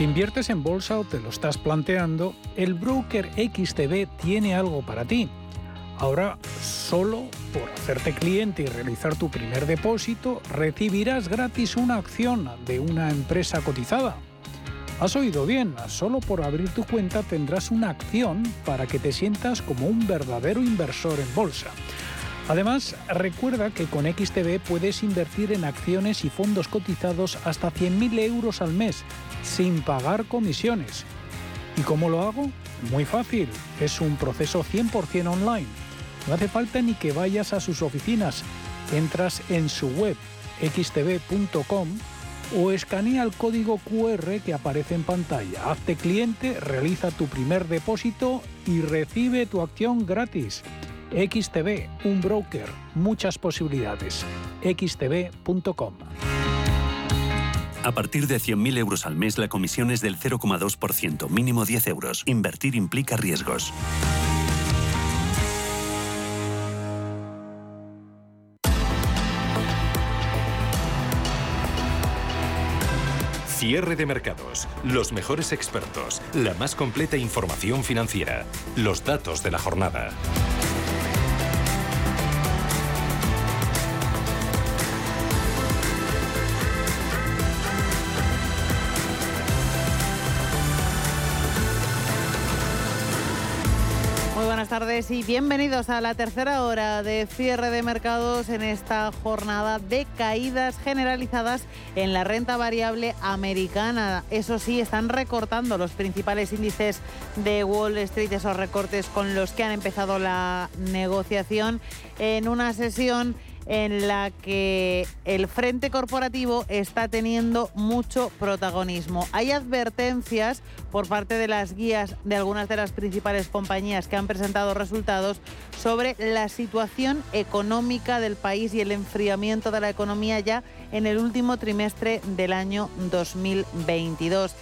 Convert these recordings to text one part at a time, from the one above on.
Si inviertes en bolsa o te lo estás planteando, el broker XTB tiene algo para ti. Ahora, solo por hacerte cliente y realizar tu primer depósito, recibirás gratis una acción de una empresa cotizada. Has oído bien, solo por abrir tu cuenta tendrás una acción para que te sientas como un verdadero inversor en bolsa. Además, recuerda que con XTB puedes invertir en acciones y fondos cotizados hasta 100.000 euros al mes sin pagar comisiones. ¿Y cómo lo hago? Muy fácil, es un proceso 100% online. No hace falta ni que vayas a sus oficinas. Entras en su web xtb.com o escanea el código QR que aparece en pantalla. Hazte cliente, realiza tu primer depósito y recibe tu acción gratis. XTB, un broker, muchas posibilidades. xtb.com. A partir de 100.000 euros al mes, la comisión es del 0,2%, mínimo 10 euros. Invertir implica riesgos. Cierre de mercados, los mejores expertos, la más completa información financiera, los datos de la jornada. Tardes y bienvenidos a la tercera hora de cierre de mercados en esta jornada de caídas generalizadas en la renta variable americana. Eso sí, están recortando los principales índices de Wall Street, esos recortes con los que han empezado la negociación en una sesión en la que el frente corporativo está teniendo mucho protagonismo. Hay advertencias por parte de las guías de algunas de las principales compañías que han presentado resultados sobre la situación económica del país y el enfriamiento de la economía ya en el último trimestre del año 2022.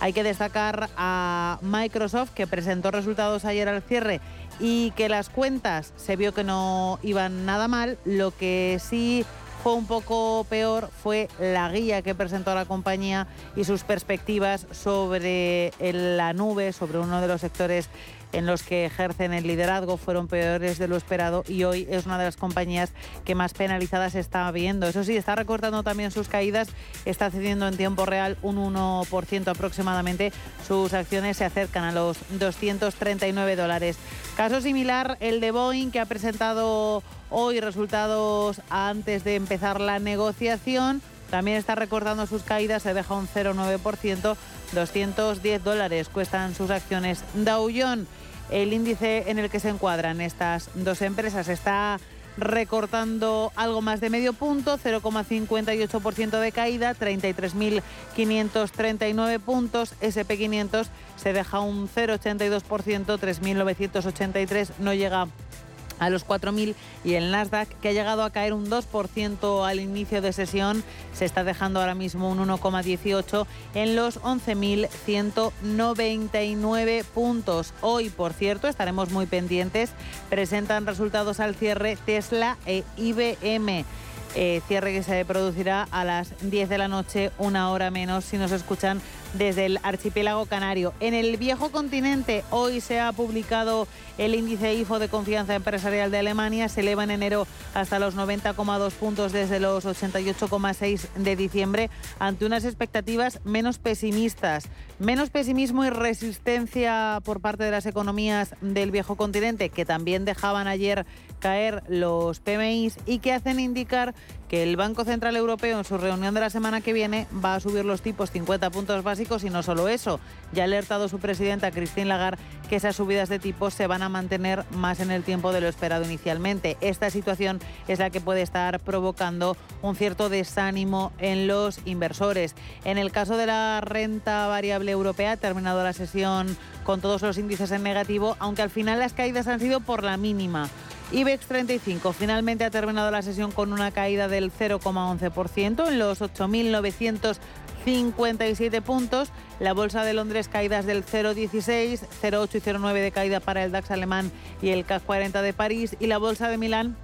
Hay que destacar a Microsoft, que presentó resultados ayer al cierre y que las cuentas se vio que no iban nada mal. Lo que sí fue un poco peor fue la guía que presentó la compañía y sus perspectivas sobre la nube, sobre uno de los sectores en los que ejercen el liderazgo fueron peores de lo esperado y hoy es una de las compañías que más penalizadas está viendo. Eso sí, está recortando también sus caídas, está cediendo en tiempo real un 1% aproximadamente. Sus acciones se acercan a los 239 dólares. Caso similar, el de Boeing, que ha presentado hoy resultados antes de empezar la negociación. También está recortando sus caídas, se deja un 0,9%, 210 dólares cuestan sus acciones. Dow Jones, el índice en el que se encuadran estas dos empresas, está recortando algo más de medio punto, 0,58% de caída, 33.539 puntos. SP500 se deja un 0,82%, 3.983 no llega a los 4.000 y el Nasdaq, que ha llegado a caer un 2% al inicio de sesión, se está dejando ahora mismo un 1,18 en los 11.199 puntos. Hoy, por cierto, estaremos muy pendientes, presentan resultados al cierre Tesla e IBM. Eh, cierre que se producirá a las 10 de la noche, una hora menos, si nos escuchan desde el archipiélago canario. En el viejo continente hoy se ha publicado el índice IFO de confianza empresarial de Alemania. Se eleva en enero hasta los 90,2 puntos desde los 88,6 de diciembre ante unas expectativas menos pesimistas. Menos pesimismo y resistencia por parte de las economías del viejo continente que también dejaban ayer caer los PMIs y que hacen indicar que el Banco Central Europeo en su reunión de la semana que viene va a subir los tipos 50 puntos básicos y no solo eso. Ya ha alertado su presidenta Christine Lagarde que esas subidas de tipos se van a mantener más en el tiempo de lo esperado inicialmente. Esta situación es la que puede estar provocando un cierto desánimo en los inversores. En el caso de la renta variable europea ha terminado la sesión con todos los índices en negativo, aunque al final las caídas han sido por la mínima. IBEX 35 finalmente ha terminado la sesión con una caída del 0,11% en los 8.957 puntos. La Bolsa de Londres caídas del 0,16, 0,8 y 0,9 de caída para el DAX alemán y el CAC 40 de París. Y la Bolsa de Milán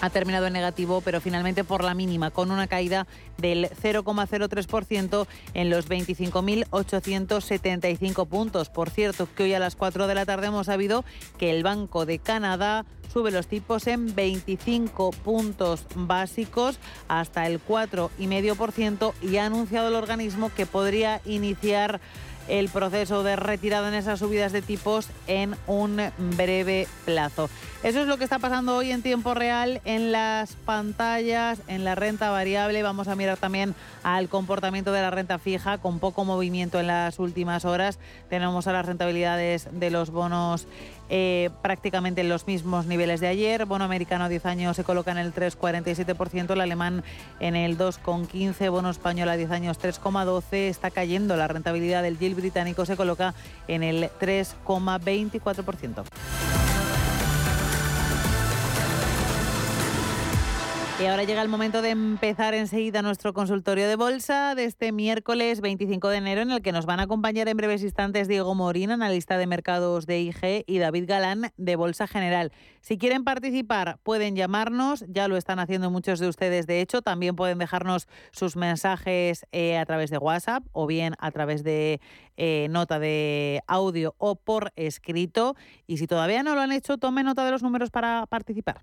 ha terminado en negativo, pero finalmente por la mínima, con una caída del 0,03% en los 25.875 puntos. Por cierto, que hoy a las 4 de la tarde hemos sabido que el Banco de Canadá sube los tipos en 25 puntos básicos hasta el 4,5% y ha anunciado el organismo que podría iniciar el proceso de retirada en esas subidas de tipos en un breve plazo. Eso es lo que está pasando hoy en tiempo real en las pantallas, en la renta variable. Vamos a mirar también al comportamiento de la renta fija con poco movimiento en las últimas horas. Tenemos a las rentabilidades de los bonos eh, prácticamente en los mismos niveles de ayer. Bono americano a 10 años se coloca en el 3,47%, el alemán en el 2,15%, bono español a 10 años 3,12%. Está cayendo la rentabilidad del yield británico, se coloca en el 3,24%. Y ahora llega el momento de empezar enseguida nuestro consultorio de bolsa de este miércoles 25 de enero en el que nos van a acompañar en breves instantes Diego Morín, analista de mercados de IG, y David Galán de Bolsa General. Si quieren participar pueden llamarnos, ya lo están haciendo muchos de ustedes de hecho, también pueden dejarnos sus mensajes eh, a través de WhatsApp o bien a través de eh, nota de audio o por escrito. Y si todavía no lo han hecho, tomen nota de los números para participar.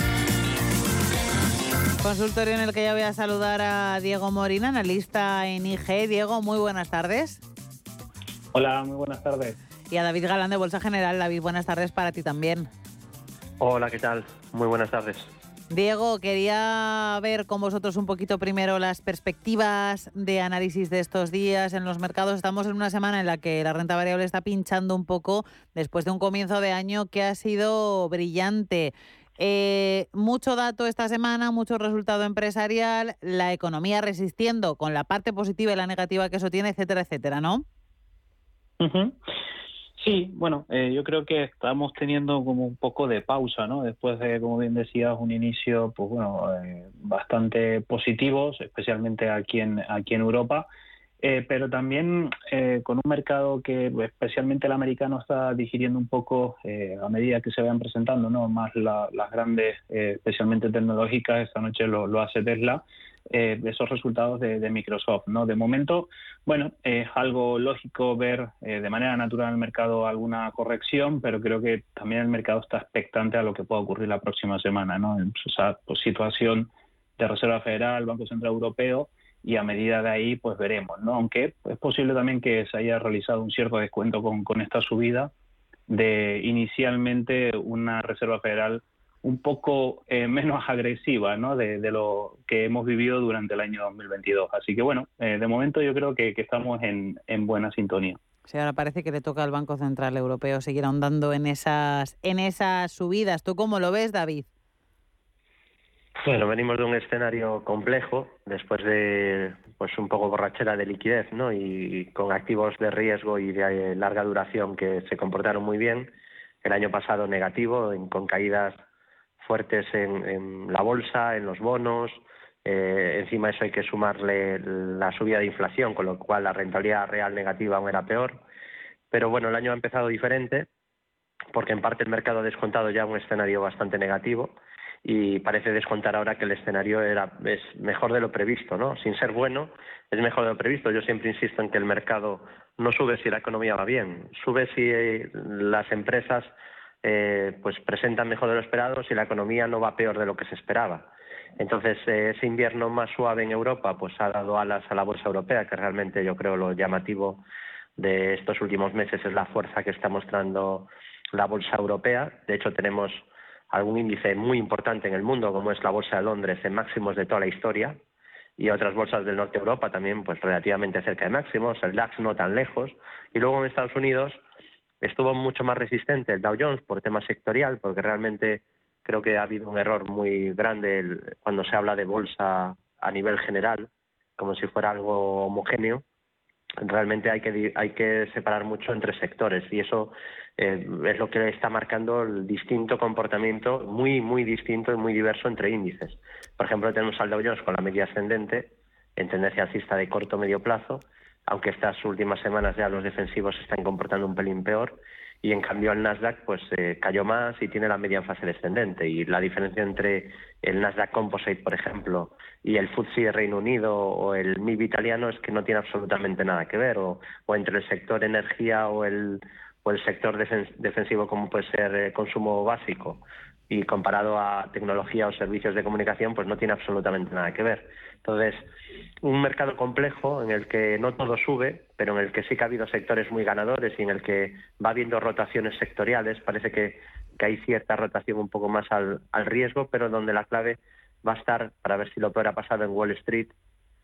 Consultorio en el que ya voy a saludar a Diego Morín, analista en IG. Diego, muy buenas tardes. Hola, muy buenas tardes. Y a David Galán de Bolsa General. David, buenas tardes para ti también. Hola, ¿qué tal? Muy buenas tardes. Diego, quería ver con vosotros un poquito primero las perspectivas de análisis de estos días en los mercados. Estamos en una semana en la que la renta variable está pinchando un poco después de un comienzo de año que ha sido brillante. Eh, mucho dato esta semana, mucho resultado empresarial, la economía resistiendo con la parte positiva y la negativa que eso tiene, etcétera, etcétera, ¿no? Sí, bueno, eh, yo creo que estamos teniendo como un poco de pausa, ¿no? Después de, como bien decías, un inicio, pues bueno, eh, bastante positivo, especialmente aquí en aquí en Europa. Eh, pero también eh, con un mercado que especialmente el americano está digiriendo un poco eh, a medida que se vayan presentando no más las grandes especialmente tecnológicas esta noche lo, hace Tesla esos resultados de, Microsoft no de momento bueno es algo lógico ver de manera natural en el mercado alguna corrección pero creo que también el mercado está expectante a lo que pueda ocurrir la próxima semana no esa pues, situación de Reserva Federal Banco Central Europeo y a medida de ahí pues veremos, ¿no? Aunque es posible también que se haya realizado un cierto descuento con, con esta subida de inicialmente una Reserva Federal un poco eh, menos agresiva ¿no? De, lo que hemos vivido durante el año 2022. Así que bueno, eh, de momento yo creo que, que estamos en, en, buena sintonía. Sí, ahora parece que le toca al Banco Central Europeo seguir ahondando en esas, en esas subidas. ¿Tú cómo lo ves, David? Bueno, venimos de un escenario complejo después de pues un poco borrachera de liquidez, ¿no? Y con activos de riesgo y de larga duración que se comportaron muy bien. El año pasado negativo, con caídas fuertes en, la bolsa, en los bonos. Eh, encima eso hay que sumarle la subida de inflación, con lo cual la rentabilidad real negativa aún era peor. Pero bueno, el año ha empezado diferente, porque en parte el mercado ha descontado ya un escenario bastante negativo y parece descontar ahora que el escenario era es mejor de lo previsto, ¿no? Sin ser bueno, es mejor de lo previsto. Yo siempre insisto en que el mercado no sube si la economía va bien, sube si eh, las empresas eh, pues presentan mejor de lo esperado, si la economía no va peor de lo que se esperaba. Entonces, eh, ese invierno más suave en Europa pues ha dado alas a la bolsa europea, que realmente yo creo lo llamativo de estos últimos meses es la fuerza que está mostrando la bolsa europea. De hecho, tenemos algún índice muy importante en el mundo, como es la Bolsa de Londres, en máximos de toda la historia, y otras bolsas del norte de Europa también pues relativamente cerca de máximos, el DAX no tan lejos, y luego en Estados Unidos estuvo mucho más resistente el Dow Jones por tema sectorial, porque realmente creo que ha habido un error muy grande cuando se habla de bolsa a nivel general, como si fuera algo homogéneo. Realmente hay que, hay que separar mucho entre sectores y eso eh, es lo que está marcando el distinto comportamiento, muy, muy distinto y muy diverso entre índices. Por ejemplo, tenemos al Dow Jones con la media ascendente en tendencia alcista de corto medio plazo, aunque estas últimas semanas ya los defensivos se están comportando un pelín peor, y en cambio el Nasdaq pues eh, cayó más y tiene la media en fase descendente. Y la diferencia entre el Nasdaq Composite por ejemplo y el FTSE de Reino Unido o el MIB italiano es que no tiene absolutamente nada que ver. O, o entre el sector energía o el o el sector defensivo como puede ser consumo básico y comparado a tecnología o servicios de comunicación, pues no tiene absolutamente nada que ver. Entonces, un mercado complejo en el que no todo sube, pero en el que sí que ha habido sectores muy ganadores y en el que va habiendo rotaciones sectoriales, parece que, que hay cierta rotación un poco más al, al riesgo, pero donde la clave va a estar, para ver si lo peor ha pasado en Wall Street,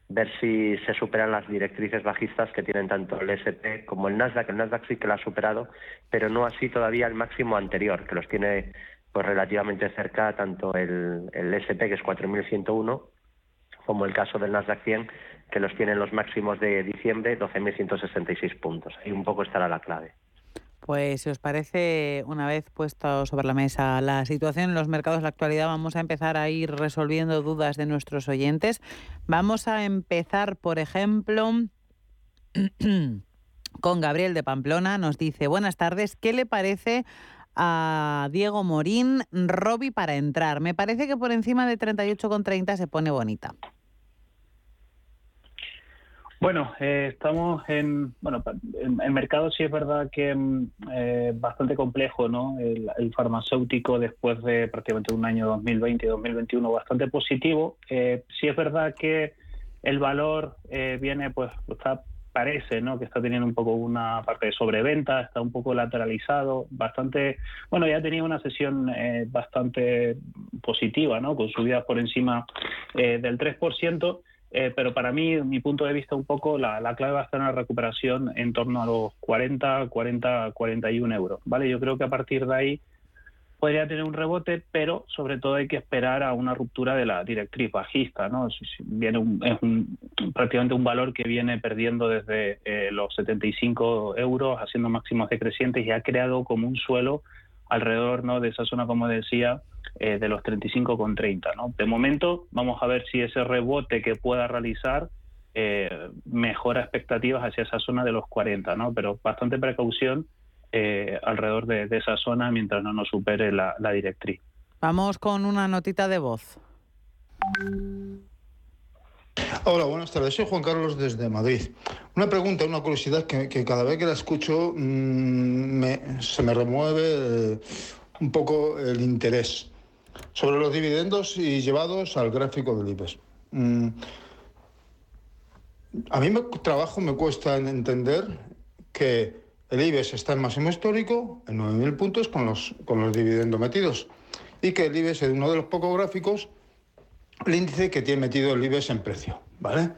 ver si se superan las directrices bajistas que tienen tanto el S&P como el Nasdaq. El Nasdaq sí que lo ha superado, pero no así todavía el máximo anterior, que los tiene pues relativamente cerca tanto el, S&P que es 4.101 como el caso del Nasdaq 100 que los tiene en los máximos de diciembre 12.166 puntos. Ahí un poco estará la clave. Pues si os parece, una vez puesto sobre la mesa la situación en los mercados, la actualidad, vamos a empezar a ir resolviendo dudas de nuestros oyentes. Vamos a empezar, por ejemplo, con Gabriel de Pamplona. Nos dice, buenas tardes, ¿qué le parece a Diego Morín, Robbie para entrar? Me parece que por encima de 38,30 se pone bonita. Bueno, eh, estamos en, bueno, el, mercado sí es verdad que mm, eh, bastante complejo, ¿no? El, farmacéutico después de prácticamente un año 2020 y 2021 bastante positivo. Eh, sí es verdad que el valor eh, viene, pues, está, parece, ¿no? Que está teniendo un poco una parte de sobreventa, está un poco lateralizado, bastante, bueno, ya tenía una sesión bastante positiva, ¿no? Con subidas por encima del 3%. Eh, pero para mí, mi punto de vista, un poco la, clave va a estar en la recuperación en torno a los 40, 40, 41 euros. ¿vale? Yo creo que a partir de ahí podría tener un rebote, pero sobre todo hay que esperar a una ruptura de la directriz bajista. ¿no? Viene es un, prácticamente un valor que viene perdiendo desde eh, los 75 euros, haciendo máximos decrecientes y ha creado como un suelo alrededor ¿no? de esa zona, como decía, eh, de los 35,30. ¿no? De momento, vamos a ver si ese rebote que pueda realizar eh, mejora expectativas hacia esa zona de los 40, ¿no? pero bastante precaución eh, alrededor de, esa zona mientras no nos supere la, directriz. Vamos con una notita de voz. Hola, buenas tardes. Soy Juan Carlos desde Madrid. Una pregunta, una curiosidad que, cada vez que la escucho mm, se me remueve un poco el interés sobre los dividendos y llevados al gráfico del IBEX. Mm, a mí me trabajo me cuesta entender que el IBEX está en máximo histórico, en 9.000 puntos, con los, con los dividendos metidos. Y que el IBEX es uno de los pocos gráficos, el índice que tiene metido el IBEX en precio. ¿Vale?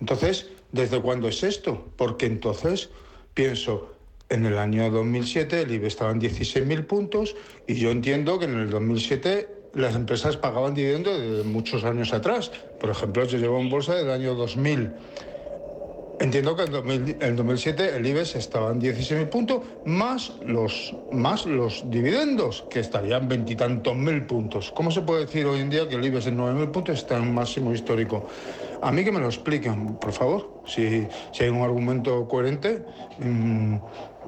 Entonces, ¿desde cuándo es esto? Porque entonces pienso, en el año 2007 el IBEX estaba en 16.000 puntos y yo entiendo que en el 2007 las empresas pagaban dividendos de muchos años atrás. Por ejemplo, yo llevo en bolsa del año 2000. Entiendo que en, 2007 el IBEX estaba en 16.000 puntos, más los, más los dividendos, que estarían veintitantos mil puntos. ¿Cómo se puede decir hoy en día que el IBEX en 9.000 puntos está en máximo histórico? A mí que me lo expliquen, por favor. Si, si hay un argumento coherente, mm,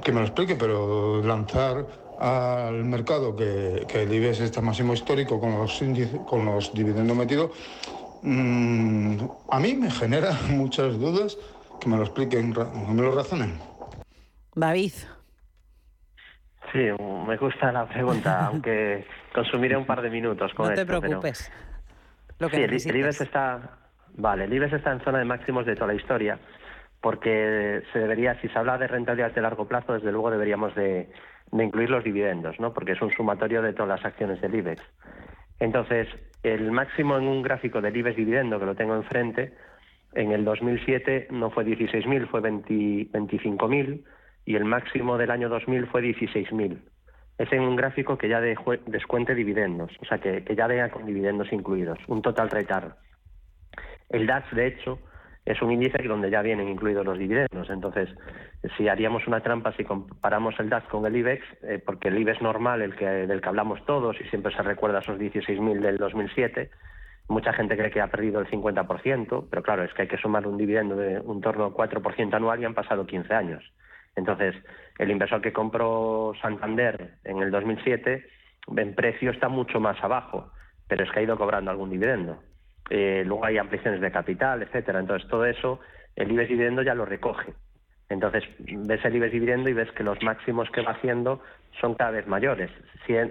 que me lo explique, pero lanzar al mercado que, el IBEX está máximo histórico con los, con los dividendos metidos, mm, a mí me genera muchas dudas que me lo expliquen, que me lo razonen. David. Sí, me gusta la pregunta, aunque consumiré un par de minutos con No te preocupes. Lo que sí, el, IBEX está, vale, el IBEX está en zona de máximos de toda la historia, porque se debería, si se habla de rentabilidad de largo plazo, desde luego deberíamos de, de incluir los dividendos, ¿no? porque es un sumatorio de todas las acciones del IBEX. Entonces, el máximo en un gráfico del IBEX dividendo, que lo tengo enfrente, en el 2007 no fue 16.000, fue 25.000 y el máximo del año 2000 fue 16.000. Es en un gráfico que ya descuente dividendos, o sea, que, que ya vea con dividendos incluidos, un total return. El DAX, de hecho, es un índice donde ya vienen incluidos los dividendos. Entonces, si haríamos una trampa si comparamos el DAX con el IBEX, eh, porque el IBEX normal, el que, del que hablamos todos y siempre se recuerda esos 16.000 del 2007, mucha gente cree que ha perdido el 50%, pero claro, es que hay que sumar un dividendo de un torno al 4% anual y han pasado 15 años. Entonces, el inversor que compró Santander en el 2007, en precio está mucho más abajo, pero es que ha ido cobrando algún dividendo. Eh, luego hay ampliaciones de capital, etcétera. Entonces, todo eso, el IBEX dividendo ya lo recoge. Entonces, ves el IBEX dividendo y ves que los máximos que va haciendo son cada vez mayores,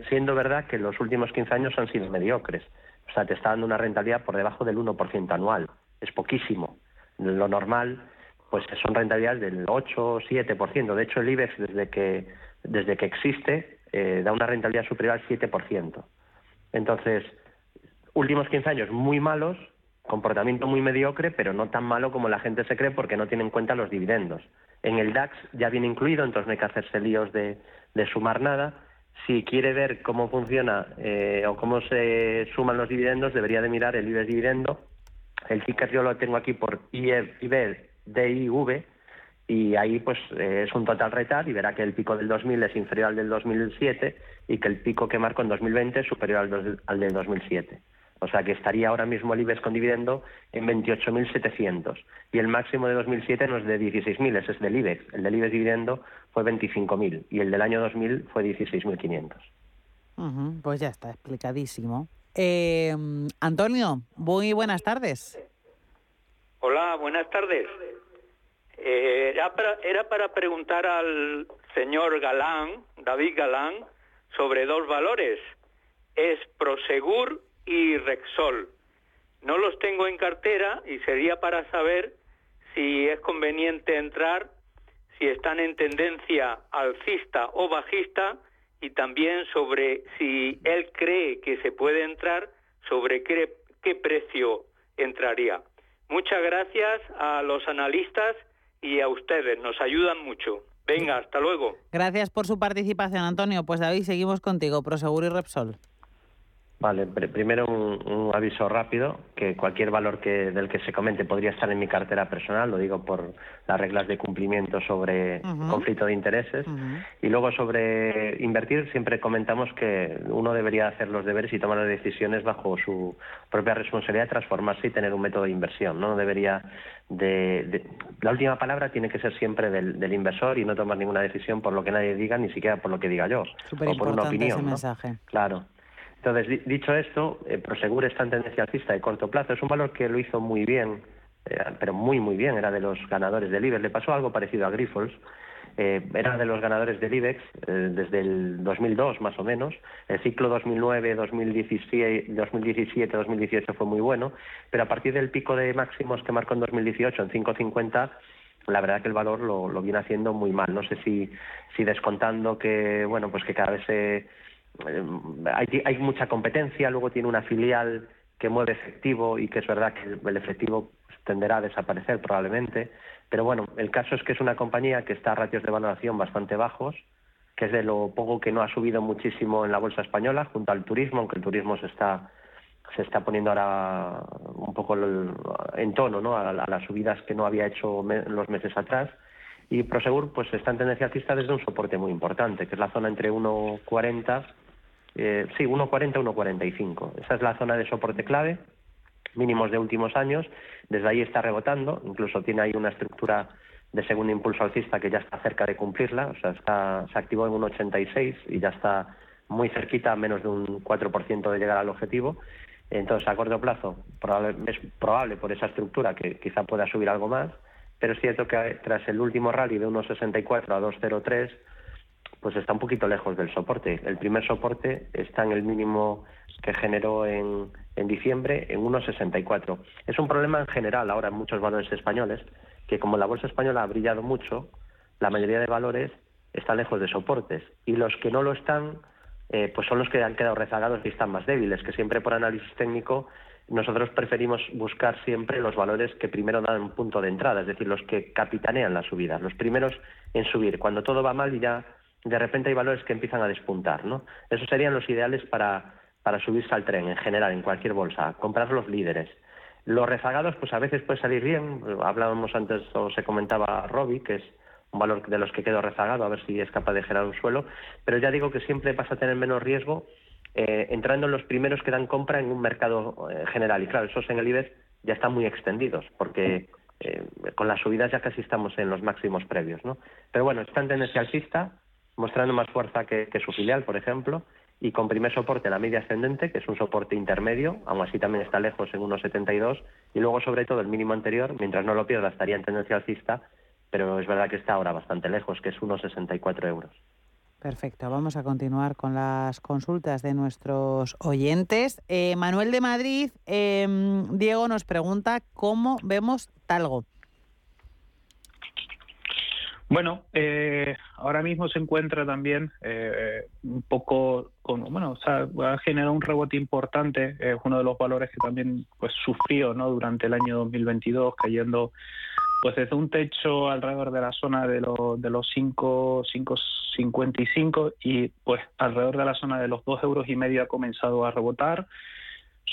siendo verdad que los últimos 15 años han sido mediocres. O sea, te está dando una rentabilidad por debajo del 1% anual. Es poquísimo. Lo normal, pues son rentabilidades del 8 o 7%. De hecho, el IBEX, desde que, desde que existe, eh, da una rentabilidad superior al 7%. Entonces, últimos 15 años muy malos, comportamiento muy mediocre, pero no tan malo como la gente se cree porque no tiene en cuenta los dividendos. En el DAX ya viene incluido, entonces no hay que hacerse líos de, sumar nada. Si quiere ver cómo funciona eh, o cómo se suman los dividendos, debería de mirar el IBEX dividendo. El ticker yo lo tengo aquí por IBDIV y ahí pues eh, es un total retard y verá que el pico del 2000 es inferior al del 2007 y que el pico que marcó en 2020 es superior al, al del 2007. O sea que estaría ahora mismo el IBEX con dividendo en 28.700 y el máximo de 2007 no es de 16.000, ese es del IBEX. El del IBEX dividendo fue 25.000 y el del año 2000 fue 16.500. pues ya está explicadísimo. Eh, Antonio, muy buenas tardes. Hola, buenas tardes. Eh, era, para, era para preguntar al señor Galán, David Galán, sobre dos valores. Es Prosegur y Rexol. No los tengo en cartera y sería para saber si es conveniente entrar, si están en tendencia alcista o bajista y también sobre si él cree que se puede entrar, sobre qué, qué precio entraría. Muchas gracias a los analistas y a ustedes. Nos ayudan mucho. Venga, hasta luego. Gracias por su participación, Antonio. Pues David, seguimos contigo, Prosegur y Repsol. Vale, primero un, aviso rápido, que cualquier valor que, del que se comente podría estar en mi cartera personal, lo digo por las reglas de cumplimiento sobre conflicto de intereses. Y luego sobre invertir, siempre comentamos que uno debería hacer los deberes y tomar las decisiones bajo su propia responsabilidad de transformarse y tener un método de inversión. No debería de, la última palabra tiene que ser siempre del, inversor y no tomar ninguna decisión por lo que nadie diga, ni siquiera por lo que diga yo, o por una opinión. Ese mensaje. Claro. Entonces, dicho esto, eh, Prosegur está en tendencia alcista de corto plazo. Es un valor que lo hizo muy bien, eh, pero muy, muy bien. Era de los ganadores del IBEX. Le pasó algo parecido a Grifols. Eh, era de los ganadores del IBEX desde el 2002 más o menos. El ciclo 2009, 2017, 2017, 2018 fue muy bueno, pero a partir del pico de máximos que marcó en 2018 en 550 la verdad que el valor lo, lo viene haciendo muy mal. No sé si, si descontando que bueno pues que cada vez se eh, hay, hay mucha competencia, luego tiene una filial que mueve efectivo y que es verdad que el efectivo tenderá a desaparecer probablemente. Pero bueno, el caso es que es una compañía que está a ratios de valoración bastante bajos, que es de lo poco que no ha subido muchísimo en la bolsa española junto al turismo, aunque el turismo se está se está poniendo ahora un poco en tono ¿no? a, las subidas que no había hecho los meses atrás. Y Prosegur pues está en tendencia alcista desde un soporte muy importante, que es la zona entre 1,40 eh, sí, 1,40, 1,45. Esa es la zona de soporte clave, mínimos de últimos años. Desde ahí está rebotando, incluso tiene ahí una estructura de segundo impulso alcista que ya está cerca de cumplirla, o sea, está, se activó en 1,86 y ya está muy cerquita, menos de un 4% de llegar al objetivo. Entonces, a corto plazo, es probable por esa estructura que quizá pueda subir algo más, pero es cierto que tras el último rally de 1,64 a 2,03, pues está un poquito lejos del soporte. El primer soporte está en el mínimo que generó en, en diciembre en 1,64. Es un problema en general ahora en muchos valores españoles, que como la bolsa española ha brillado mucho, la mayoría de valores están lejos de soportes y los que no lo están, eh, pues son los que han quedado rezagados y están más débiles, que siempre por análisis técnico nosotros preferimos buscar siempre los valores que primero dan un punto de entrada, es decir, los que capitanean la subida, los primeros en subir. Cuando todo va mal y ya de repente hay valores que empiezan a despuntar, ¿no? Esos serían los ideales para, para subirse al tren en general, en cualquier bolsa, comprar los líderes. Los rezagados, pues a veces puede salir bien, hablábamos antes, o se comentaba Robbie, que es un valor de los que quedo rezagado, a ver si es capaz de generar un suelo, pero ya digo que siempre vas a tener menos riesgo eh, entrando en los primeros que dan compra en un mercado eh, general. Y claro, esos en el IBEX ya están muy extendidos, porque eh, con las subidas ya casi estamos en los máximos previos, ¿no? Pero bueno, está en tendencia alcista, mostrando más fuerza que, su filial, por ejemplo, y con primer soporte la media ascendente, que es un soporte intermedio, aún así también está lejos en 1,72, y luego sobre todo el mínimo anterior, mientras no lo pierda estaría en tendencia alcista, pero es verdad que está ahora bastante lejos, que es 1,64 euros. Perfecto, vamos a continuar con las consultas de nuestros oyentes. Eh, Manuel de Madrid, em, Diego nos pregunta cómo vemos Talgo. Bueno, eh, ahora mismo se encuentra también eh, un poco con, bueno, o sea, va a generar un rebote importante. Es uno de los valores que también pues sufrió, ¿no? Durante el año 2022, cayendo pues desde un techo alrededor de la zona de, los de los 5, 5,55 y pues alrededor de la zona de los 2 euros y medio ha comenzado a rebotar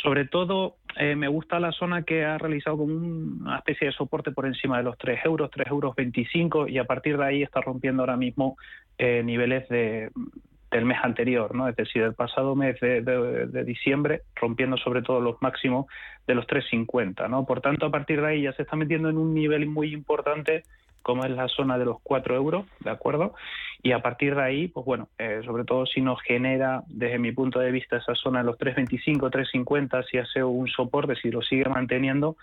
Sobre todo, eh, me gusta la zona que ha realizado como una especie de soporte por encima de los 3 euros, 3 euros 25, y a partir de ahí está rompiendo ahora mismo eh, niveles de, del mes anterior, ¿no? Es decir, el pasado mes de, diciembre, rompiendo sobre todo los máximos de los 3,50, ¿no? Por tanto, a partir de ahí ya se está metiendo en un nivel muy importante como es la zona de los 4 euros, ¿de acuerdo? Y a partir de ahí, pues bueno, eh, sobre todo si nos genera, desde mi punto de vista, esa zona de los 3,25, 3,50, si hace un soporte, si lo sigue manteniendo,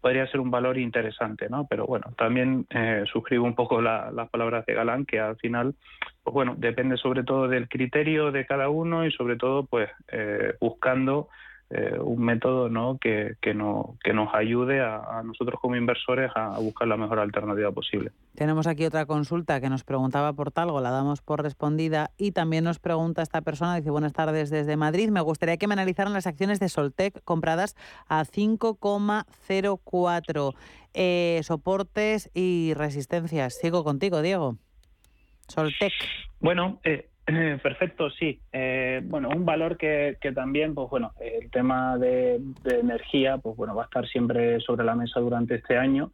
podría ser un valor interesante, ¿no? Pero bueno, también eh, suscribo un poco las palabras de Galán, que al final, pues bueno, depende sobre todo del criterio de cada uno y sobre todo, pues, eh, buscando eh, un método ¿no? que, que, no, que nos ayude a, nosotros como inversores a, buscar la mejor alternativa posible. Tenemos aquí otra consulta que nos preguntaba por Talgo, la damos por respondida y también nos pregunta esta persona, dice buenas tardes desde Madrid, me gustaría que me analizaran las acciones de Soltec compradas a 5,04 eh, soportes y resistencias. Sigo contigo, Diego. Soltec. Bueno, eh, Perfecto, sí. Eh, bueno, un valor que, también, pues bueno, el tema de, energía, pues bueno, va a estar siempre sobre la mesa durante este año.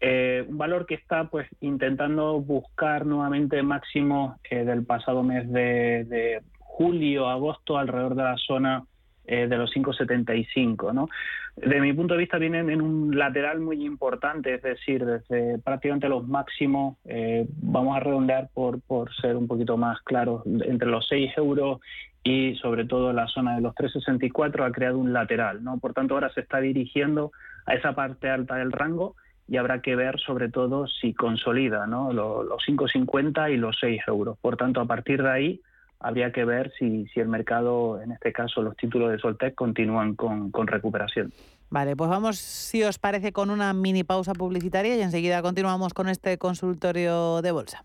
Eh, un valor que está, pues, intentando buscar nuevamente máximo eh, del pasado mes de, de julio, agosto, alrededor de la zona eh, de los 5,75. ¿no? De mi punto de vista vienen en un lateral muy importante, es decir, desde prácticamente los máximos, eh, vamos a redondear por, por ser un poquito más claros, entre los 6 euros y sobre todo la zona de los 3,64 ha creado un lateral. ¿no? Por tanto, ahora se está dirigiendo a esa parte alta del rango y habrá que ver sobre todo si consolida ¿no? los, los 5,50 y los 6 euros. Por tanto, a partir de ahí habría que ver si, si el mercado, en este caso los títulos de Soltec, continúan con, con recuperación. Vale, pues vamos, si os parece, con una mini pausa publicitaria y enseguida continuamos con este consultorio de bolsa.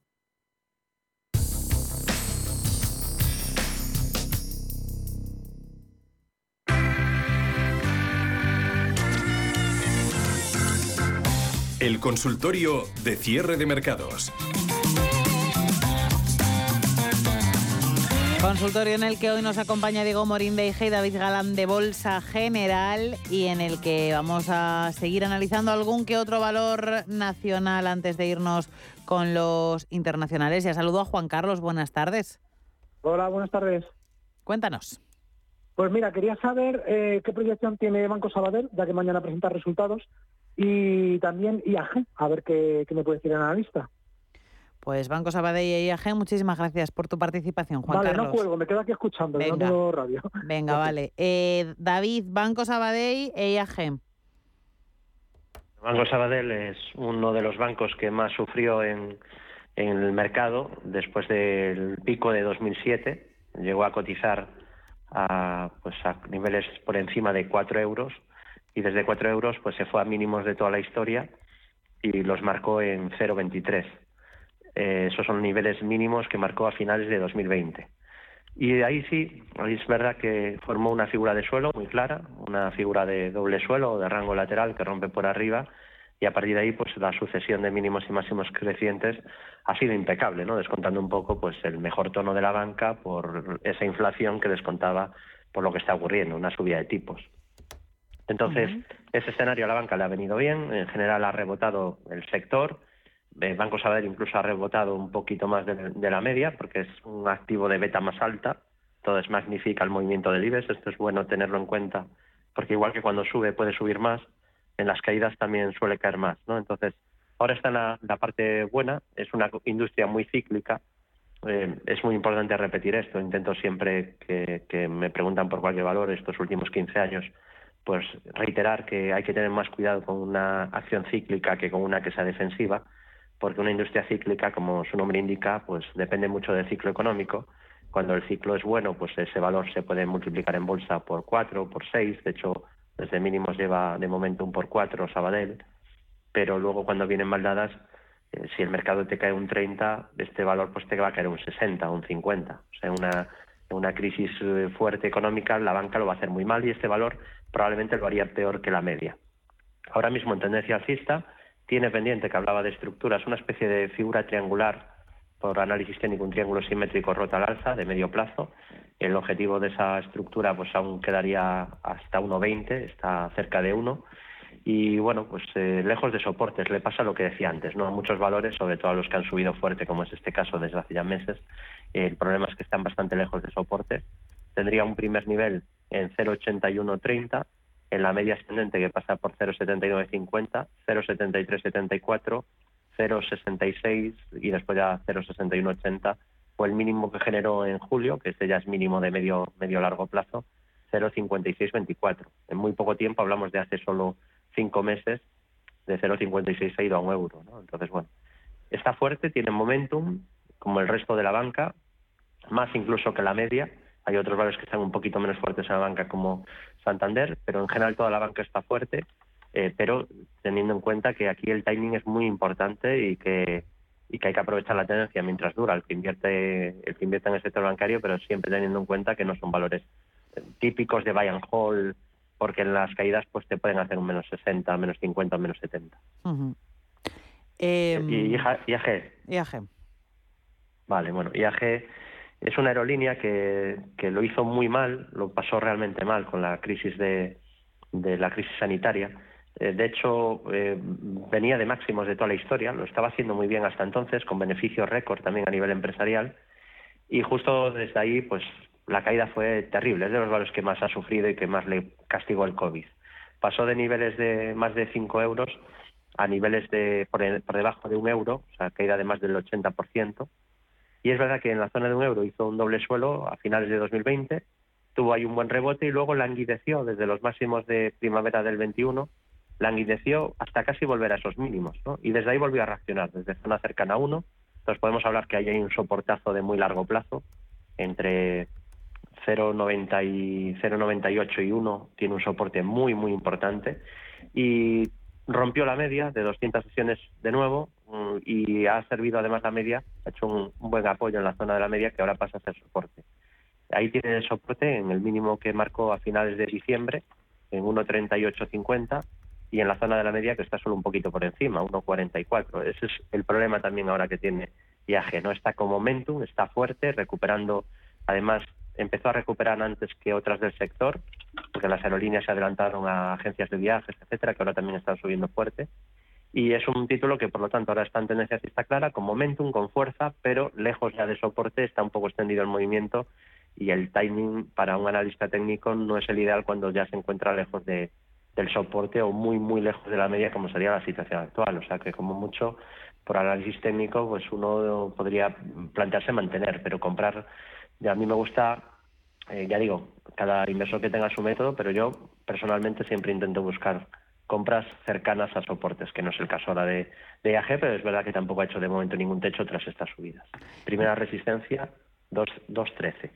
El consultorio de cierre de mercados. Consultorio en el que hoy nos acompaña Diego Morín de IG y David Galán de Bolsa General y en el que vamos a seguir analizando algún que otro valor nacional antes de irnos con los internacionales. Ya saludo a Juan Carlos, buenas tardes. Hola, buenas tardes. Cuéntanos. Pues mira, quería saber eh, qué proyección tiene Banco Sabadell, ya que mañana presenta resultados, y también IAG, a ver qué, me puede decir el analista. Pues Banco Sabadell y IAG, muchísimas gracias por tu participación, Juan vale, Carlos. no cuelgo, me quedo aquí escuchando, Venga. no radio. Venga, vale. Eh, David, Banco Sabadell e IAG. Banco Sabadell es uno de los bancos que más sufrió en, en el mercado después del pico de 2007. Llegó a cotizar a, pues a niveles por encima de 4 euros y desde 4 euros pues se fue a mínimos de toda la historia y los marcó en 0,23. Eh, esos son niveles mínimos que marcó a finales de 2020. Y de ahí sí, es verdad que formó una figura de suelo muy clara, una figura de doble suelo o de rango lateral que rompe por arriba y a partir de ahí pues la sucesión de mínimos y máximos crecientes ha sido impecable, ¿no? Descontando un poco pues el mejor tono de la banca por esa inflación que descontaba por lo que está ocurriendo, una subida de tipos. Entonces, ese escenario a la banca le ha venido bien, en general ha rebotado el sector, el Banco Sabadell incluso ha rebotado un poquito más de, la media porque es un activo de beta más alta, entonces magnifica el movimiento del IBEX, esto es bueno tenerlo en cuenta porque igual que cuando sube puede subir más, en las caídas también suele caer más, ¿no? Entonces, ahora está en la, parte buena, es una industria muy cíclica, eh, es muy importante repetir esto, intento siempre que, que me preguntan por cualquier valor estos últimos 15 años, pues reiterar que hay que tener más cuidado con una acción cíclica que con una que sea defensiva, porque una industria cíclica, como su nombre indica, pues depende mucho del ciclo económico. Cuando el ciclo es bueno, pues ese valor se puede multiplicar en bolsa por cuatro, por seis. De hecho, desde mínimos lleva de momento un por cuatro Sabadell. Pero luego cuando vienen maldadas, eh, si el mercado te cae un 30, este valor pues te va a caer un 60 o un 50. O sea, una, una crisis eh, fuerte económica, la banca lo va a hacer muy mal y este valor probablemente lo haría peor que la media. Ahora mismo en tendencia alcista, tiene pendiente, que hablaba de estructuras, una especie de figura triangular por análisis técnico, un triángulo simétrico roto al alza de medio plazo. El objetivo de esa estructura pues aún quedaría hasta 1,20, está cerca de 1. Y bueno, pues eh, lejos de soportes, le pasa lo que decía antes, ¿no? A muchos valores, sobre todo a los que han subido fuerte, como es este caso desde hace ya meses, el problema es que están bastante lejos de soporte. Tendría un primer nivel en 0,8130 en la media ascendente que pasa por 0,7950, 0,7374, 0,66 y después ya 0,6180 o el mínimo que generó en julio, que este ya es mínimo de medio medio largo plazo, 0,5624. En muy poco tiempo, hablamos de hace solo cinco meses, de 0,56 ha ido a un euro. ¿no? Entonces, bueno, está fuerte, tiene momentum, como el resto de la banca, más incluso que la media. Hay otros valores que están un poquito menos fuertes en la banca, como Santander, pero en general toda la banca está fuerte, eh, pero teniendo en cuenta que aquí el timing es muy importante y que y que hay que aprovechar la tendencia mientras dura el que invierte el que invierte en el sector bancario, pero siempre teniendo en cuenta que no son valores eh, típicos de buy and hold, porque en las caídas pues te pueden hacer un menos 60, menos 50, menos 70. Em, y IAG. IAG. Vale, bueno, IAG es una aerolínea que, lo hizo muy mal, lo pasó realmente mal con la crisis de, de la crisis sanitaria. Eh, de hecho, eh, venía de máximos de toda la historia, lo estaba haciendo muy bien hasta entonces, con beneficios récord también a nivel empresarial. Y justo desde ahí, pues la caída fue terrible, es de los valores que más ha sufrido y que más le castigó el COVID. Pasó de niveles de más de 5 euros a niveles de por, por debajo de un euro, o sea, caída de más del 80%. Y es verdad que en la zona de un euro hizo un doble suelo a finales de 2020, tuvo ahí un buen rebote y luego languideció desde los máximos de primavera del 21, languideció hasta casi volver a esos mínimos. ¿no? Y desde ahí volvió a reaccionar, desde zona cercana a 1. Entonces podemos hablar que ahí hay un soportazo de muy largo plazo, entre 0,90 y 0,98 y 1 tiene un soporte muy, muy importante. Y rompió la media de 200 sesiones de nuevo y ha servido además la media, ha hecho un, buen apoyo en la zona de la media que ahora pasa a ser soporte. Ahí tiene el soporte en el mínimo que marcó a finales de diciembre, en 1.3850, y en la zona de la media que está solo un poquito por encima, 1.44. Ese es el problema también ahora que tiene viaje, ¿no? Está con momentum, está fuerte, recuperando, además empezó a recuperar antes que otras del sector, porque las aerolíneas se adelantaron a agencias de viajes, etcétera, que ahora también están subiendo fuerte. Y es un título que, por lo tanto, ahora está en tendencia está clara, con momentum, con fuerza, pero lejos ya de soporte, está un poco extendido el movimiento y el timing para un analista técnico no es el ideal cuando ya se encuentra lejos de, del soporte o muy, muy lejos de la media como sería la situación actual. O sea que como mucho, por análisis técnico, pues uno podría plantearse mantener, pero comprar, a mí me gusta, eh, ya digo, cada inversor que tenga su método, pero yo personalmente siempre intento buscar compras cercanas a soportes, que no es el caso ahora de, de IAG, pero es verdad que tampoco ha hecho de momento ningún techo tras estas subidas. Primera resistencia, 2.13.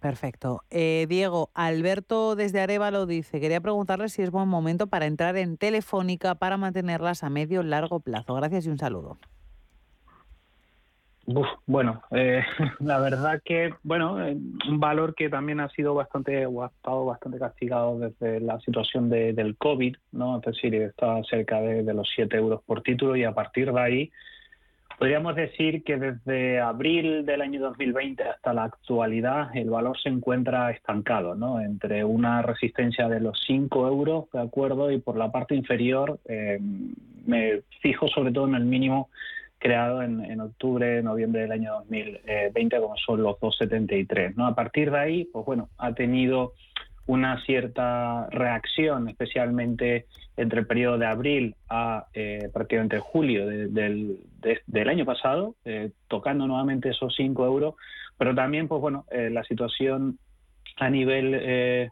Perfecto. Eh, Diego, Alberto desde Arevalo dice, quería preguntarle si es buen momento para entrar en Telefónica para mantenerlas a medio largo plazo. Gracias y un saludo. Bueno, eh, la verdad que, bueno, eh, un valor que también ha sido bastante, o ha estado bastante castigado desde la situación de, del COVID, ¿no? Es decir, está cerca de, de los 7 euros por título y a partir de ahí Podríamos decir que desde abril del año 2020 hasta la actualidad el valor se encuentra estancado, ¿no? Entre una resistencia de los 5 euros, de acuerdo, y por la parte inferior eh, me fijo sobre todo en el mínimo creado en, octubre, noviembre del año 2020, como son los 2,73. ¿no? A partir de ahí, pues bueno, ha tenido una cierta reacción, especialmente entre el periodo de abril a eh, prácticamente julio del, del, año pasado, eh, tocando nuevamente esos 5 euros, pero también, pues bueno, eh, la situación a nivel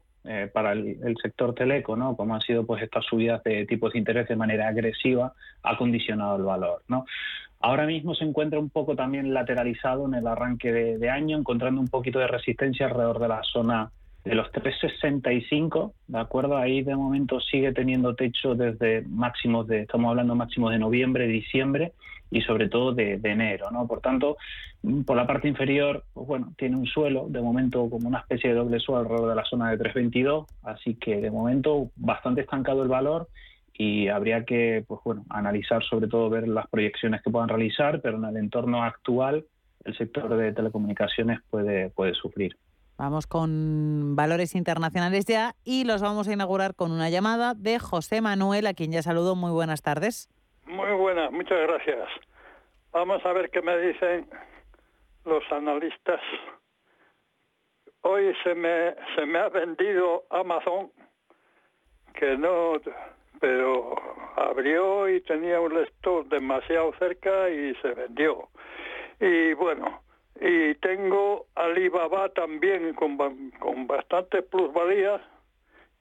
para el, sector teleco, ¿no? Como han sido pues estas subidas de tipos de interés de manera agresiva, ha condicionado el valor, ¿no? Ahora mismo se encuentra un poco también lateralizado en el arranque de, año, encontrando un poquito de resistencia alrededor de la zona de los 365, ¿de acuerdo? Ahí de momento sigue teniendo techo desde máximos de, estamos hablando máximos de noviembre, diciembre y sobre todo de, enero, ¿no? Por tanto, por la parte inferior, pues bueno, tiene un suelo, de momento como una especie de doble suelo alrededor de la zona de 322, así que de momento bastante estancado el valor y habría que, pues bueno, analizar sobre todo ver las proyecciones que puedan realizar, pero en el entorno actual el sector de telecomunicaciones puede, puede sufrir. Vamos con valores internacionales ya y los vamos a inaugurar con una llamada de José Manuel, a quien ya saludo. Muy buenas tardes. Muy buenas, muchas gracias. Vamos a ver qué me dicen los analistas. Hoy se me, se me ha vendido Amazon, que no, pero abrió y tenía un lector demasiado cerca y se vendió. Y bueno, y tengo Alibaba también con, con bastante plusvalía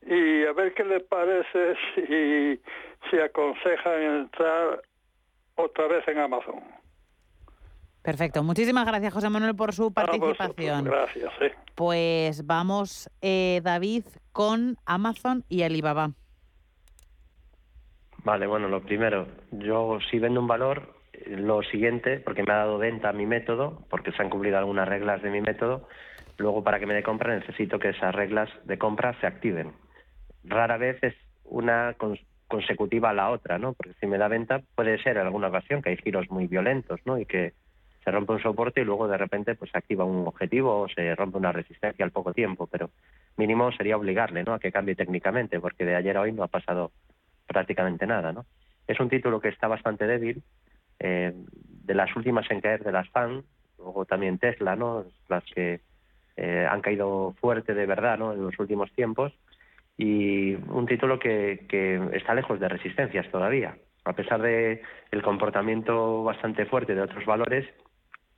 y a ver qué les parece si, si aconsejan entrar otra vez en Amazon. Perfecto. Muchísimas gracias, José Manuel, por su participación. gracias. Pues vamos, eh, David, con Amazon y Alibaba. Vale, bueno, lo primero, yo si vendo un valor, lo siguiente, porque me ha dado venta mi método, porque se han cumplido algunas reglas de mi método, luego para que me dé compra necesito que esas reglas de compra se activen. Rara vez es una consecutiva a la otra, ¿no? Porque si me da venta puede ser en alguna ocasión que hay giros muy violentos, ¿no? Y que se rompe un soporte y luego de repente pues se activa un objetivo o se rompe una resistencia al poco tiempo, pero mínimo sería obligarle, ¿no? A que cambie técnicamente, porque de ayer a hoy no ha pasado prácticamente nada, ¿no? Es un título que está bastante débil, eh, de las últimas en caer de las FAN, luego también Tesla, ¿no? Las que eh, han caído fuerte de verdad, ¿no? En los últimos tiempos y un título que, que está lejos de resistencias todavía. A pesar de el comportamiento bastante fuerte de otros valores,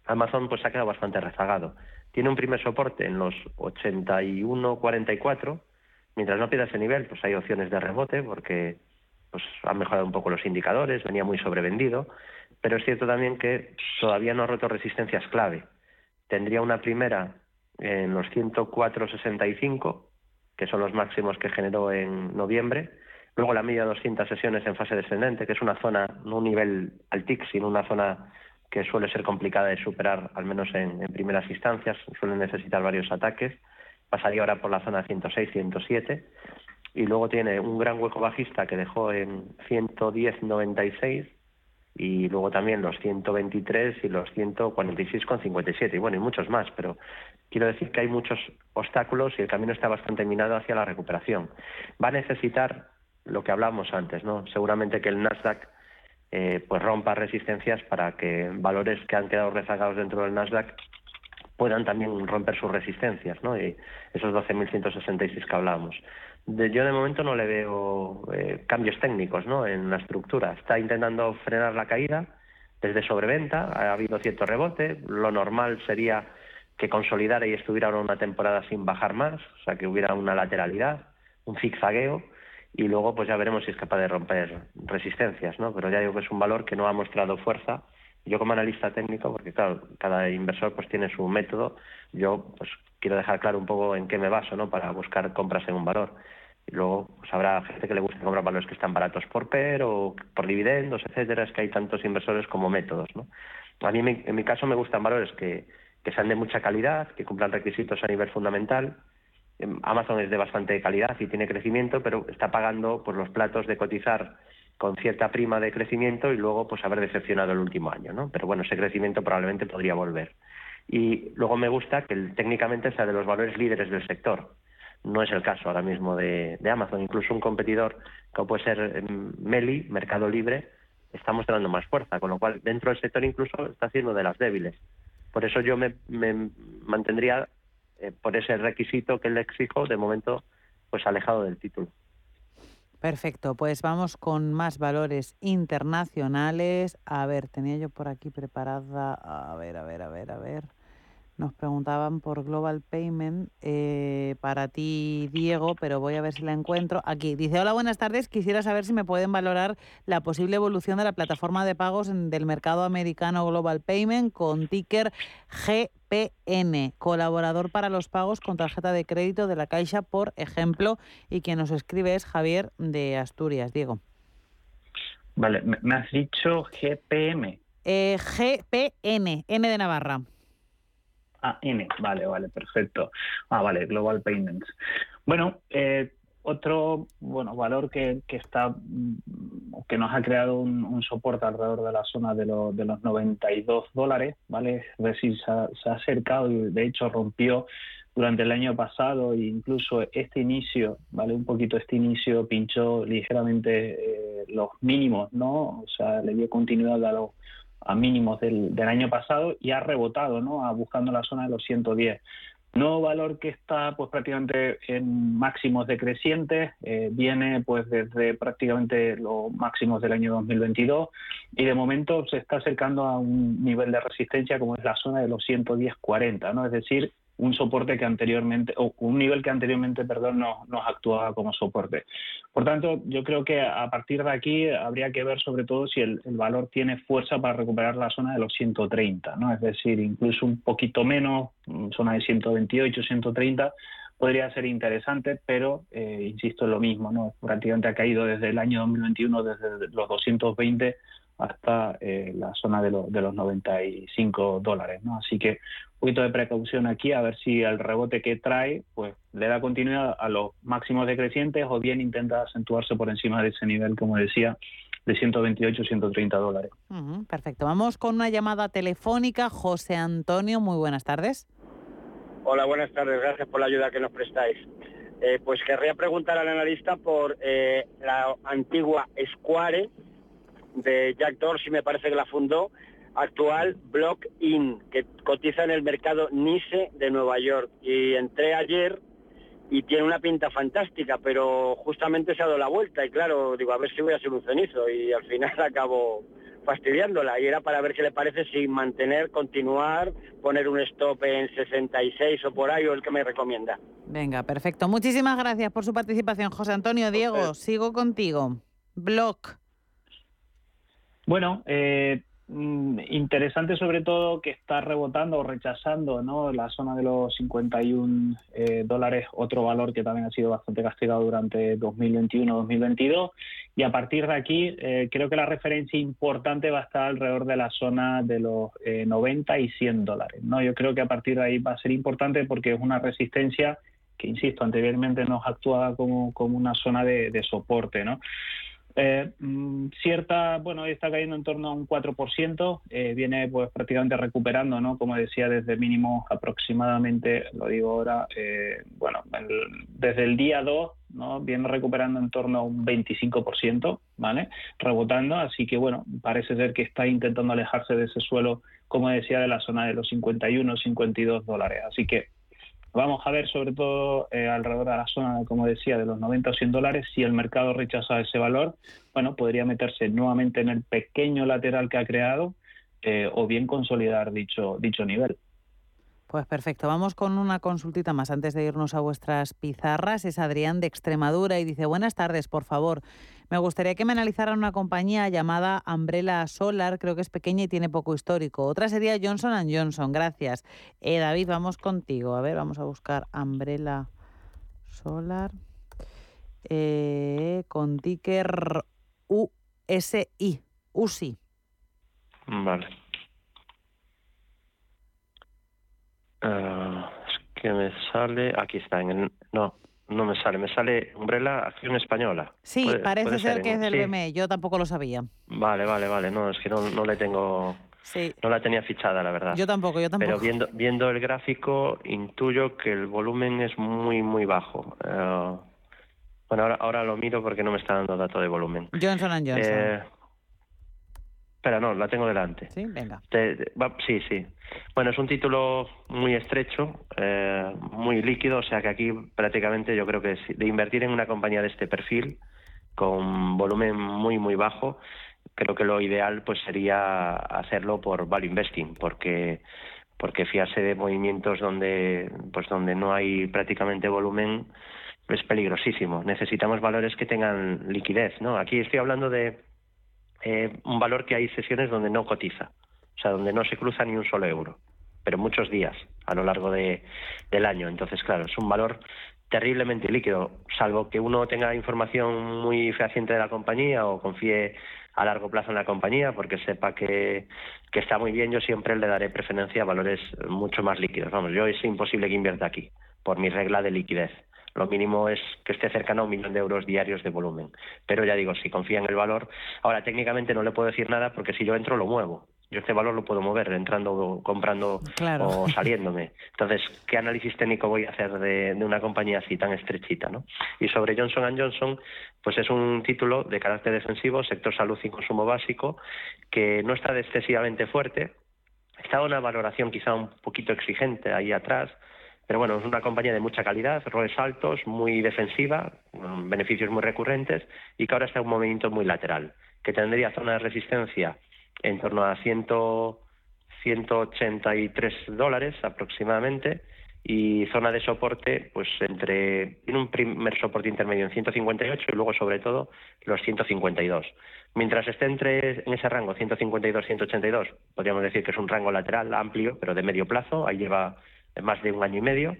Amazon pues ha quedado bastante rezagado. Tiene un primer soporte en los 81.44. Mientras no pierda ese nivel, pues hay opciones de rebote porque pues han mejorado un poco los indicadores, venía muy sobrevendido pero es cierto también que todavía no ha roto resistencias clave. Tendría una primera en los 104.65, que son los máximos que generó en noviembre, luego la media de 200 sesiones en fase descendente, que es una zona, no un nivel altic, sino una zona que suele ser complicada de superar, al menos en, primeras instancias, suelen necesitar varios ataques, pasaría ahora por la zona 106-107, y luego tiene un gran hueco bajista que dejó en 110.96, y luego también los 123 y los 146,57 y bueno, y muchos más, pero quiero decir que hay muchos obstáculos y el camino está bastante minado hacia la recuperación. Va a necesitar lo que hablamos antes, ¿no? Seguramente que el Nasdaq eh, pues rompa resistencias para que valores que han quedado rezagados dentro del Nasdaq puedan también romper sus resistencias, ¿no? Y esos 12.166 que hablábamos. Yo de momento no le veo eh, cambios técnicos, ¿no? En la estructura. Está intentando frenar la caída desde sobreventa, ha habido cierto rebote. Lo normal sería que consolidara y estuviera una temporada sin bajar más, o sea, que hubiera una lateralidad, un zigzagueo y luego pues ya veremos si es capaz de romper resistencias, ¿no? Pero ya digo que es un valor que no ha mostrado fuerza. Yo como analista técnico, porque claro, cada inversor pues tiene su método, yo pues quiero dejar claro un poco en qué me baso, ¿no? Para buscar compras en un valor. Y luego pues habrá gente que le gusta comprar valores que están baratos por PER o por dividendos, etcétera, es que hay tantos inversores como métodos, ¿no? A mí en mi caso me gustan valores que, que sean de mucha calidad, que cumplan requisitos a nivel fundamental, Em, Amazon es de bastante calidad y tiene crecimiento, pero está pagando por los platos de cotizar con cierta prima de crecimiento y luego pues haber decepcionado el último año, ¿no? Pero bueno, ese crecimiento probablemente podría volver. Y luego me gusta que técnicamente sea de los valores líderes del sector. No es el caso ahora mismo de, Amazon. Incluso un competidor como puede ser em, Meli, Mercado Libre, está mostrando más fuerza, con lo cual dentro del sector incluso está siendo de las débiles. Por eso yo me mantendría eh, por ese requisito que le exijo, de momento, pues alejado del título. Perfecto, pues vamos con más valores internacionales. A ver, tenía yo por aquí preparada, a ver, a ver, a ver, a ver. Nos preguntaban por Global Payment eh, para ti, Diego, pero voy a ver si la encuentro. Aquí dice, hola, buenas tardes. Quisiera saber si me pueden valorar la posible evolución de la plataforma de pagos del mercado americano Global Payment con ticker GPN, colaborador para los pagos con tarjeta de crédito de la Caixa, por ejemplo. Y quien nos escribe es Javier de Asturias. Diego. Vale, me has dicho GPM. Eh, GPN, N de Navarra. N, vale, vale, perfecto. Ah, vale, Global Payments. Bueno, eh, otro bueno valor que, que, está mm, que nos ha creado un, soporte alrededor de la zona de, de los 92 dólares, ¿vale? Es decir, se ha, se ha, acercado y de hecho rompió durante el año pasado e incluso este inicio, ¿vale? Un poquito este inicio pinchó ligeramente eh, los mínimos, ¿no? O sea, le dio continuidad a los a mínimos del, año pasado y ha rebotado, ¿no? A buscando la zona de los 110. Nuevo valor que está pues prácticamente en máximos decrecientes, eh, viene pues desde prácticamente los máximos del año 2022 y de momento se está acercando a un nivel de resistencia como es la zona de los 110-40, ¿no? Es decir, un soporte que anteriormente, o un nivel que anteriormente, perdón, no, nos actuaba como soporte. Por tanto, yo creo que a partir de aquí habría que ver sobre todo si el, valor tiene fuerza para recuperar la zona de los 130, ¿no? Es decir, incluso un poquito menos, zona de 128, 130, podría ser interesante, pero eh, insisto lo mismo, ¿no? Prácticamente ha caído desde el año 2021, desde los 220 hasta eh, la zona de, de, los 95 dólares. ¿no? Así que un poquito de precaución aquí a ver si el rebote que trae pues le da continuidad a los máximos decrecientes o bien intenta acentuarse por encima de ese nivel, como decía, de 128, 130 dólares. perfecto. Vamos con una llamada telefónica. José Antonio, muy buenas tardes. Hola, buenas tardes. Gracias por la ayuda que nos prestáis. Eh, pues querría preguntar al analista por eh, la antigua Square, de Jack Dorsey, me parece que la fundó, actual Block In, que cotiza en el mercado Nice de Nueva York. Y entré ayer y tiene una pinta fantástica, pero justamente se ha dado la vuelta y claro, digo, a ver si voy a ser un cenizo y al final acabo fastidiándola y era para ver qué le parece si mantener, continuar, poner un stop en 66 o por ahí o el que me recomienda. Venga, perfecto. Muchísimas gracias por su participación, José Antonio. Diego, sigo contigo. Block. Bueno, eh, mm, interesante sobre todo que está rebotando o rechazando ¿no? la zona de los 51 eh, dólares, otro valor que también ha sido bastante castigado durante 2021-2022. Y a partir de aquí, eh, creo que la referencia importante va a estar alrededor de la zona de los 90 y 100 dólares. ¿no? Yo creo que a partir de ahí va a ser importante porque es una resistencia que, insisto, anteriormente nos actuaba como, como una zona de, de soporte. ¿no? Eh, mm, cierta, bueno, está cayendo en torno a un 4%, eh, viene pues prácticamente recuperando, ¿no? Como decía, desde mínimo aproximadamente, lo digo ahora, eh, bueno, desde el día 2, ¿no? Viene recuperando en torno a un 25%, ¿vale? Rebotando, así que bueno, parece ser que está intentando alejarse de ese suelo, como decía, de la zona de los 51, 52 dólares. Así que Vamos a ver sobre todo eh, alrededor de la zona, como decía, de los 90 o 100 dólares. Si el mercado rechaza ese valor, bueno, podría meterse nuevamente en el pequeño lateral que ha creado eh, o bien consolidar dicho, dicho nivel. Pues perfecto, vamos con una consultita más antes de irnos a vuestras pizarras. Es Adrián de Extremadura y dice, buenas tardes, por favor. Me gustaría que me analizaran una compañía llamada Umbrella Solar, creo que es pequeña y tiene poco histórico. Otra sería Johnson Johnson, gracias. Eh, David, vamos contigo. A ver, vamos a buscar Umbrella Solar eh, con ticker USI. USI. Vale. Ah, es que me sale, aquí está, en no, no me sale, me sale Umbrella Acción Española. Sí, parece ser, que es del BME, yo tampoco lo sabía. Vale, vale, vale, no, es que no, no le tengo... Sí. No la tenía fichada, la verdad. Yo tampoco, yo tampoco. Pero viendo, viendo el gráfico, intuyo que el volumen es muy, muy bajo. Eh, bueno, ahora, ahora lo miro porque no me está dando dato de volumen. Johnson Johnson. Eh, Espera, no, la tengo delante. Sí, venga. sí, sí. Bueno, es un título muy estrecho, eh, muy líquido, o sea que aquí prácticamente yo creo que de invertir en una compañía de este perfil, con volumen muy, muy bajo, creo que lo ideal pues sería hacerlo por value investing, porque porque fiarse de movimientos donde pues donde no hay prácticamente volumen es peligrosísimo. Necesitamos valores que tengan liquidez, ¿no? Aquí estoy hablando de eh, un valor que hay sesiones donde no cotiza, o sea, donde no se cruza ni un solo euro, pero muchos días a lo largo de, del año. Entonces, claro, es un valor terriblemente líquido, salvo que uno tenga información muy fehaciente de la compañía o confíe a largo plazo en la compañía porque sepa que, que está muy bien, yo siempre le daré preferencia a valores mucho más líquidos. Vamos, yo es imposible que invierta aquí por mi regla de liquidez. Lo mínimo es que esté cercano a un millón de euros diarios de volumen. Pero ya digo, si confía en el valor, ahora técnicamente no le puedo decir nada porque si yo entro lo muevo. Yo este valor lo puedo mover entrando, comprando o saliéndome. Entonces, ¿qué análisis técnico voy a hacer de, una compañía así tan estrechita? ¿no? Y sobre Johnson Johnson, pues es un título de carácter defensivo, sector salud y consumo básico, que no está excesivamente fuerte. Está una valoración quizá un poquito exigente ahí atrás, pero bueno, es una compañía de mucha calidad, roles altos, muy defensiva, beneficios muy recurrentes y que ahora está en un movimiento muy lateral, que tendría zona de resistencia en torno a 100, 183 dólares aproximadamente y zona de soporte pues entre tiene un primer soporte intermedio en 158 y luego sobre todo los 152 mientras esté entre en ese rango 152 182 podríamos decir que es un rango lateral amplio pero de medio plazo ahí lleva más de un año y medio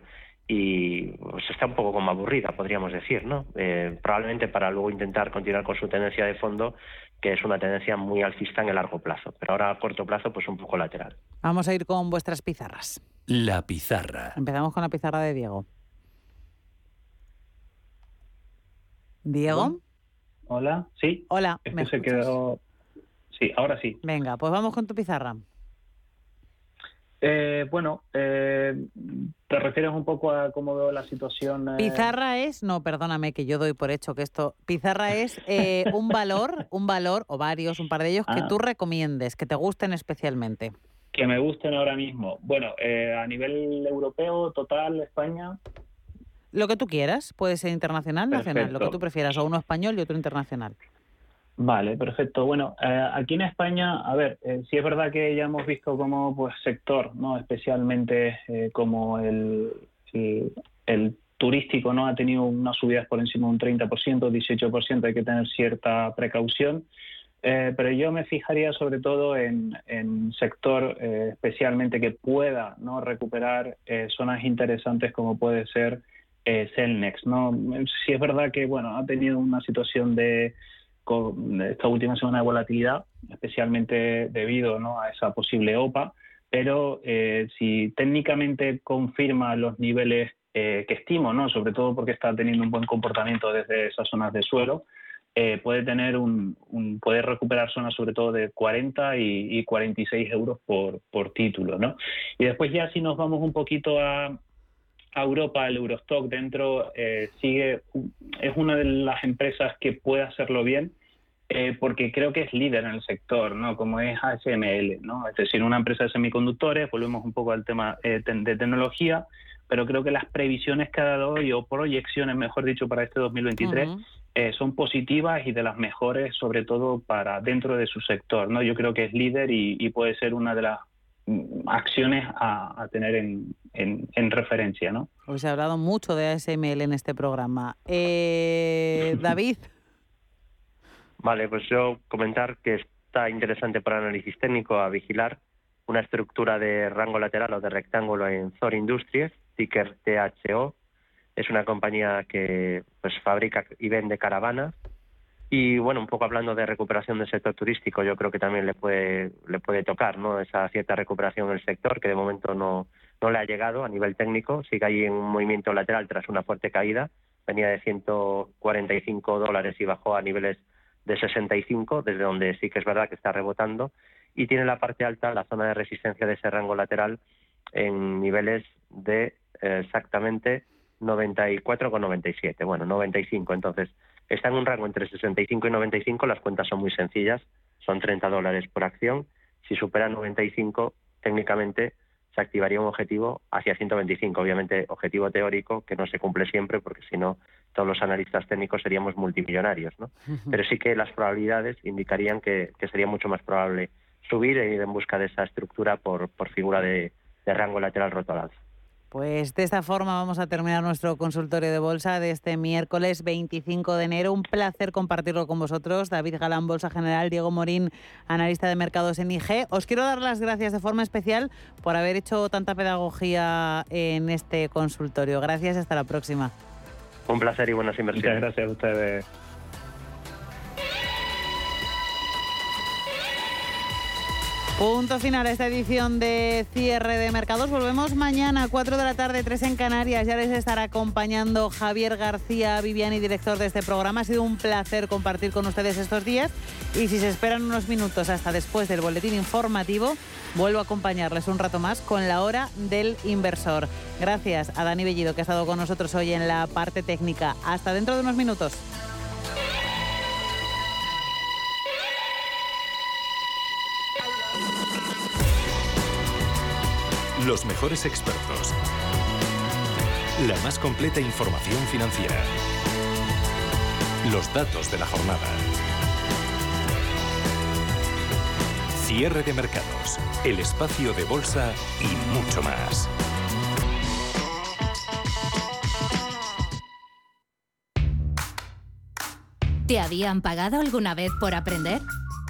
y pues está un poco como aburrida, podríamos decir, ¿no? Eh, probablemente para luego intentar continuar con su tendencia de fondo, que es una tendencia muy alcista en el largo plazo, pero ahora a corto plazo pues un poco lateral. Vamos a ir con vuestras pizarras. La pizarra. Empezamos con la pizarra de Diego. Diego. Hola, sí. Hola. ¿me se quedó. Sí, ahora sí. Venga, pues vamos con tu pizarra. Eh, bueno, eh, te refieres un poco a cómo veo la situación. Eh? Pizarra es, no, perdóname que yo doy por hecho que esto. Pizarra es eh, un valor, un valor o varios, un par de ellos que ah. tú recomiendes, que te gusten especialmente. Que me gusten ahora mismo. Bueno, a nivel europeo, total, España. Lo que tú quieras, puede ser internacional, nacional, lo que tú prefieras, o uno español y otro internacional. Vale, perfecto. Bueno, eh, aquí en España, a ver, eh, sí es verdad que ya hemos visto como pues sector, no, especialmente eh, como el, el, turístico, no, ha tenido unas subidas por encima de un 30%, 18%, hay que tener cierta precaución. pero yo me fijaría sobre todo en, en sector especialmente que pueda no recuperar zonas interesantes como puede ser Celnex. ¿no? Sí es verdad que bueno ha tenido una situación de esta última semana de volatilidad, especialmente debido a esa posible OPA, pero eh, si técnicamente confirma los niveles eh, que estimo, ¿no? sobre todo porque está teniendo un buen comportamiento desde esas zonas de suelo, eh, puede tener un, puede recuperar zonas sobre todo de 40 y, 46 euros por, por título, ¿no? Y después ya si nos vamos un poquito a, Europa, el Eurostock dentro eh, sigue, es una de las empresas que puede hacerlo bien, eh, porque creo que es líder en el sector, ¿no? Como es ASML, ¿no? Es decir, una empresa de semiconductores, volvemos un poco al tema de tecnología, pero creo que las previsiones que ha dado hoy, o proyecciones, mejor dicho, para este 2023, eh, son positivas y de las mejores, sobre todo para dentro de su sector. ¿no? Yo creo que es líder y, puede ser una de las mm, acciones a, tener en, en, referencia. ¿no? Hoy se ha hablado mucho de ASML en este programa. Eh, David. Vale, pues yo comentar que está interesante para análisis técnico a vigilar una estructura de rango lateral o de rectángulo en Zor Industries, ticker THO. Es una compañía que pues fabrica y vende caravanas. Y bueno, un poco hablando de recuperación del sector turístico, yo creo que también le puede, le puede tocar ¿no? esa cierta recuperación en el sector, que de momento no, no le ha llegado a nivel técnico. Sigue ahí en un movimiento lateral tras una fuerte caída. Venía de 145 dólares y bajó a niveles de 65, desde donde sí que es verdad que está rebotando. Y tiene la parte alta, la zona de resistencia de ese rango lateral, en niveles de eh, exactamente 94,97. Bueno, 95. Entonces, está en un rango entre 65 y 95. Las cuentas son muy sencillas. Son 30 dólares por acción. Si supera 95, técnicamente se activaría un objetivo hacia 125. Obviamente, objetivo teórico que no se cumple siempre porque si no, todos los analistas técnicos seríamos multimillonarios. ¿no? Pero sí que las probabilidades indicarían que, sería mucho más probable subir e ir en busca de esa estructura por, por figura de, de rango lateral roto al alza. Pues de esta forma vamos a terminar nuestro consultorio de bolsa de este miércoles 25 de enero. Un placer compartirlo con vosotros. David Galán, Bolsa General, Diego Morín, analista de mercados en IG. Os quiero dar las gracias de forma especial por haber hecho tanta pedagogía en este consultorio. Gracias y hasta la próxima. Un placer y buenas inversiones. Muchas gracias a ustedes. Punto final a esta edición de cierre de mercados. Volvemos mañana a 4 de la tarde, 3 en Canarias. Ya les estará acompañando Javier García Viviani, director de este programa. Ha sido un placer compartir con ustedes estos días. Y si se esperan unos minutos hasta después del boletín informativo, vuelvo a acompañarles un rato más con la hora del inversor. Gracias a Dani Bellido que ha estado con nosotros hoy en la parte técnica. Hasta dentro de unos minutos. Los mejores expertos. La más completa información financiera. Los datos de la jornada. Cierre de mercados. El espacio de bolsa y mucho más. ¿Te habían pagado alguna vez por aprender?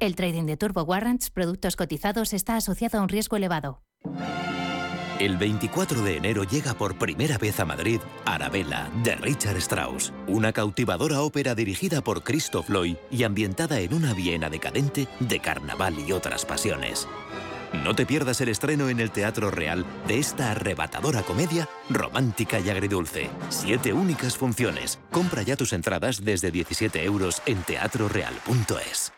El trading de Turbo Warrants, productos cotizados, está asociado a un riesgo elevado. El 24 de enero llega por primera vez a Madrid Arabella, de Richard Strauss, una cautivadora ópera dirigida por Christoph Lloyd y ambientada en una Viena decadente de carnaval y otras pasiones. No te pierdas el estreno en el Teatro Real de esta arrebatadora comedia romántica y agridulce. Siete únicas funciones. Compra ya tus entradas desde 17 euros en teatroreal.es.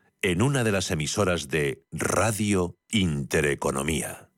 en una de las emisoras de Radio Intereconomía.